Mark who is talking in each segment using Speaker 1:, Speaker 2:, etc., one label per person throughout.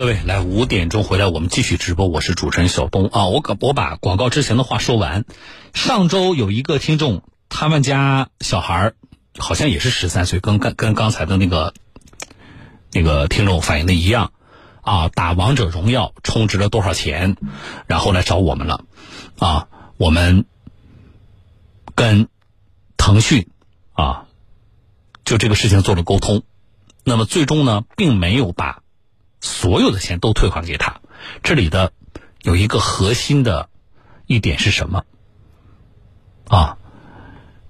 Speaker 1: 各位，来五点钟回来，我们继续直播。我是主持人小东啊，我我把广告之前的话说完。上周有一个听众，他们家小孩好像也是十三岁，跟跟跟刚才的那个那个听众反映的一样啊，打王者荣耀充值了多少钱，然后来找我们了啊，我们跟腾讯啊就这个事情做了沟通，那么最终呢，并没有把。所有的钱都退还给他，这里的有一个核心的一点是什么？啊，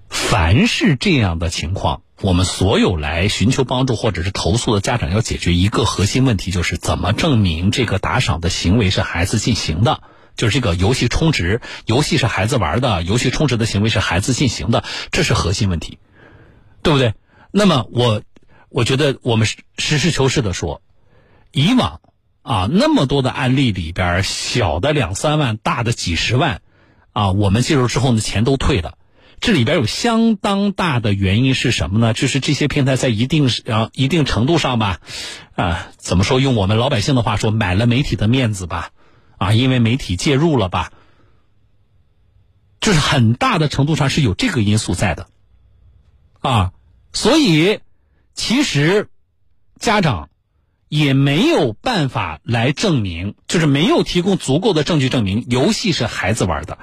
Speaker 1: 凡是这样的情况，我们所有来寻求帮助或者是投诉的家长要解决一个核心问题，就是怎么证明这个打赏的行为是孩子进行的，就是这个游戏充值，游戏是孩子玩的，游戏充值的行为是孩子进行的，这是核心问题，对不对？那么我我觉得我们实事求是的说。以往啊，那么多的案例里边，小的两三万，大的几十万，啊，我们介入之后呢，钱都退了。这里边有相当大的原因是什么呢？就是这些平台在一定啊一定程度上吧，啊，怎么说？用我们老百姓的话说，买了媒体的面子吧，啊，因为媒体介入了吧，就是很大的程度上是有这个因素在的，啊，所以其实家长。也没有办法来证明，就是没有提供足够的证据证明游戏是孩子玩的，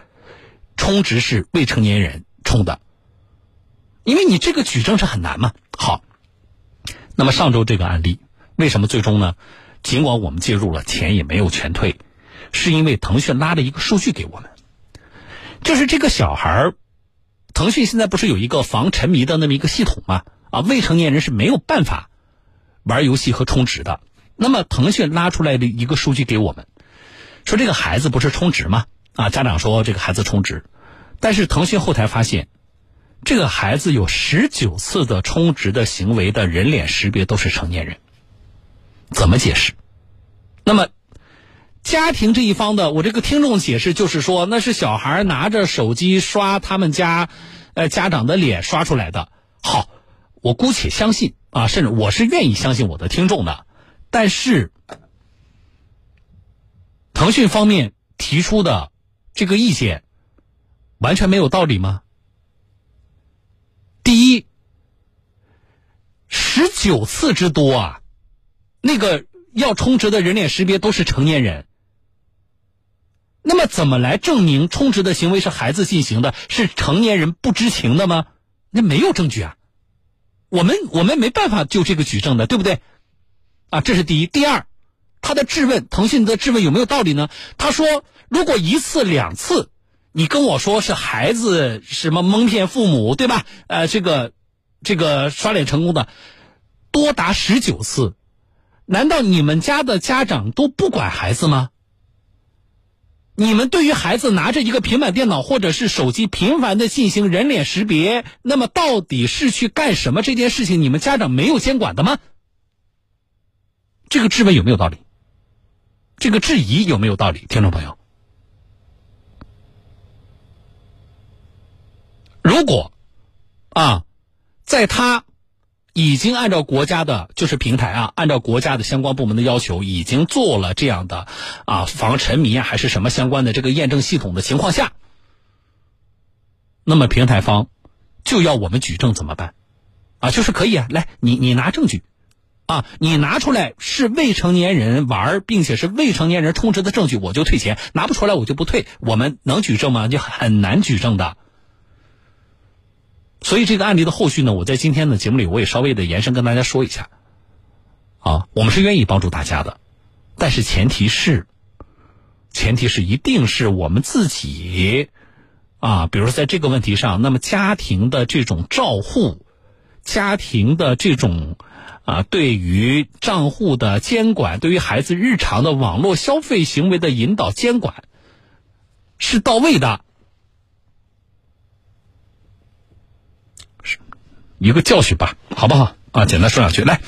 Speaker 1: 充值是未成年人充的，因为你这个举证是很难嘛。好，那么上周这个案例为什么最终呢？尽管我们介入了，钱也没有全退，是因为腾讯拉了一个数据给我们，就是这个小孩，腾讯现在不是有一个防沉迷的那么一个系统吗？啊，未成年人是没有办法。玩游戏和充值的，那么腾讯拉出来的一个数据给我们，说这个孩子不是充值吗？啊，家长说这个孩子充值，但是腾讯后台发现，这个孩子有十九次的充值的行为的人脸识别都是成年人，怎么解释？那么家庭这一方的，我这个听众解释就是说，那是小孩拿着手机刷他们家呃家长的脸刷出来的。好，我姑且相信。啊，甚至我是愿意相信我的听众的，但是腾讯方面提出的这个意见完全没有道理吗？第一，十九次之多啊，那个要充值的人脸识别都是成年人，那么怎么来证明充值的行为是孩子进行的，是成年人不知情的吗？那没有证据啊。我们我们没办法就这个举证的，对不对？啊，这是第一。第二，他的质问，腾讯的质问有没有道理呢？他说，如果一次两次，你跟我说是孩子什么蒙骗父母，对吧？呃，这个这个刷脸成功的多达十九次，难道你们家的家长都不管孩子吗？你们对于孩子拿着一个平板电脑或者是手机频繁的进行人脸识别，那么到底是去干什么？这件事情你们家长没有监管的吗？这个质问有没有道理？这个质疑有没有道理？听众朋友，如果啊，在他。已经按照国家的，就是平台啊，按照国家的相关部门的要求，已经做了这样的啊防沉迷啊还是什么相关的这个验证系统的情况下，那么平台方就要我们举证怎么办？啊，就是可以啊，来你你拿证据，啊，你拿出来是未成年人玩并且是未成年人充值的证据，我就退钱；拿不出来我就不退。我们能举证吗？就很难举证的。所以这个案例的后续呢，我在今天的节目里我也稍微的延伸跟大家说一下，啊，我们是愿意帮助大家的，但是前提是，前提是一定是我们自己，啊，比如说在这个问题上，那么家庭的这种照护，家庭的这种啊，对于账户的监管，对于孩子日常的网络消费行为的引导监管，是到位的。一个教训吧，好不好？啊，简单说两句，来。